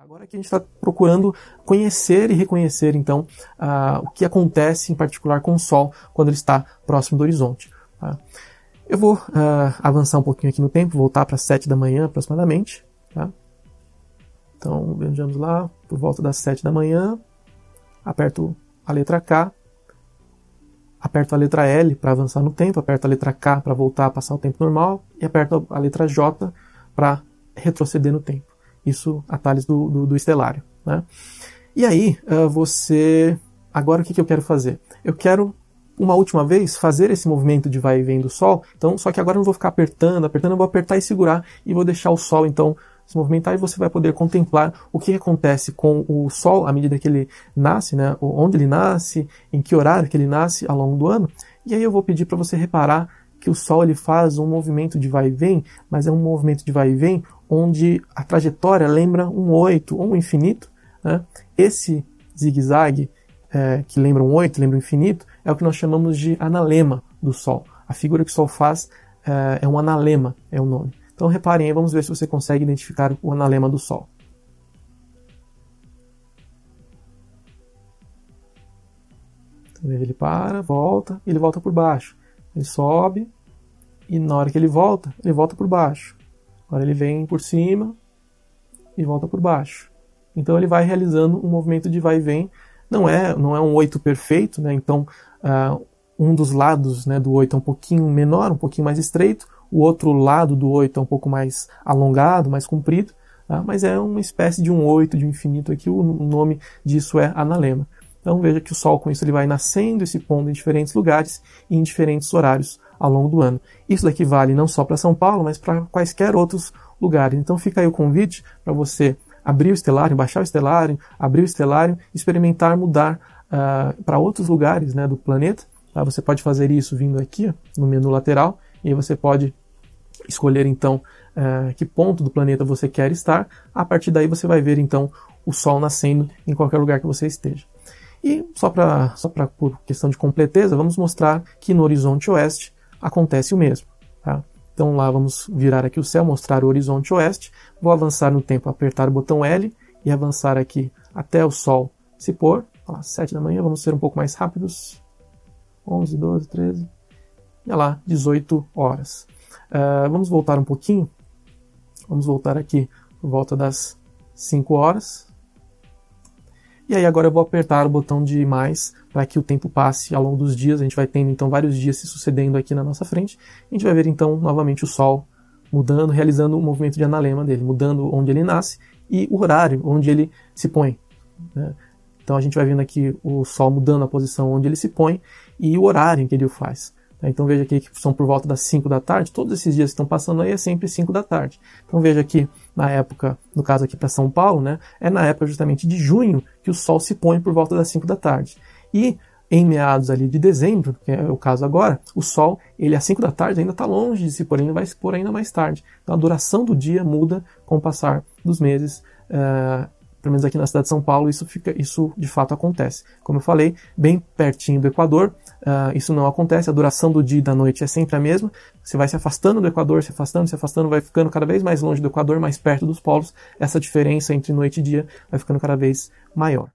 Aqui a gente está procurando conhecer e reconhecer, então, uh, o que acontece em particular com o Sol quando ele está próximo do horizonte. Tá? Eu vou uh, avançar um pouquinho aqui no tempo, voltar para as 7 da manhã aproximadamente. Tá? Então, vejamos lá, por volta das 7 da manhã, aperto a letra K, aperto a letra L para avançar no tempo, aperto a letra K para voltar a passar o tempo normal e aperto a letra J para retroceder no tempo. Isso atalhos do, do, do estelário. Né? E aí, uh, você. Agora o que, que eu quero fazer? Eu quero, uma última vez, fazer esse movimento de vai e vem do Sol. Então, só que agora eu não vou ficar apertando, apertando, eu vou apertar e segurar e vou deixar o Sol, então, se movimentar e você vai poder contemplar o que acontece com o Sol à medida que ele nasce, né? onde ele nasce, em que horário que ele nasce ao longo do ano. E aí eu vou pedir para você reparar que o Sol ele faz um movimento de vai e vem, mas é um movimento de vai e vem onde a trajetória lembra um oito ou um infinito. Né? Esse zigue-zague, é, que lembra um oito, lembra um infinito, é o que nós chamamos de analema do Sol. A figura que o Sol faz é, é um analema, é o nome. Então reparem aí, vamos ver se você consegue identificar o analema do Sol. Então, ele para, volta, ele volta por baixo. Ele sobe e na hora que ele volta, ele volta por baixo. Agora ele vem por cima e volta por baixo. Então ele vai realizando um movimento de vai e vem. Não é, não é um oito perfeito, né? Então uh, um dos lados né, do oito é um pouquinho menor, um pouquinho mais estreito. O outro lado do oito é um pouco mais alongado, mais comprido. Tá? Mas é uma espécie de um oito, de um infinito aqui. O nome disso é analema. Então veja que o Sol com isso ele vai nascendo e se pondo em diferentes lugares e em diferentes horários ao longo do ano. Isso daqui vale não só para São Paulo, mas para quaisquer outros lugares. Então fica aí o convite para você abrir o Estelário, baixar o Estelário, abrir o Estelário, experimentar mudar uh, para outros lugares né, do planeta. Tá? Você pode fazer isso vindo aqui no menu lateral e você pode escolher então uh, que ponto do planeta você quer estar. A partir daí você vai ver então o Sol nascendo em qualquer lugar que você esteja. E só para só por questão de completeza, vamos mostrar que no horizonte oeste acontece o mesmo. Tá? Então lá vamos virar aqui o céu, mostrar o horizonte oeste. Vou avançar no tempo, apertar o botão L e avançar aqui até o sol se pôr. Olha lá, 7 da manhã, vamos ser um pouco mais rápidos. 11, 12, 13. E lá, 18 horas. Uh, vamos voltar um pouquinho. Vamos voltar aqui por volta das 5 horas. E aí agora eu vou apertar o botão de mais para que o tempo passe ao longo dos dias. A gente vai tendo então vários dias se sucedendo aqui na nossa frente. A gente vai ver então novamente o Sol mudando, realizando o movimento de analema dele, mudando onde ele nasce e o horário onde ele se põe. Né? Então a gente vai vendo aqui o Sol mudando a posição onde ele se põe e o horário em que ele o faz. Tá? Então veja aqui que são por volta das 5 da tarde, todos esses dias que estão passando aí é sempre 5 da tarde. Então veja aqui na época, no caso aqui para São Paulo, né, é na época justamente de junho que o sol se põe por volta das 5 da tarde. E em meados ali de dezembro, que é o caso agora, o Sol, ele às 5 da tarde ainda está longe de se pôr, ainda vai se pôr ainda mais tarde. Então a duração do dia muda com o passar dos meses. Uh, pelo menos aqui na cidade de São Paulo, isso, fica, isso de fato acontece. Como eu falei, bem pertinho do Equador, uh, isso não acontece, a duração do dia e da noite é sempre a mesma. Você vai se afastando do Equador, se afastando, se afastando, vai ficando cada vez mais longe do Equador, mais perto dos polos. Essa diferença entre noite e dia vai ficando cada vez maior.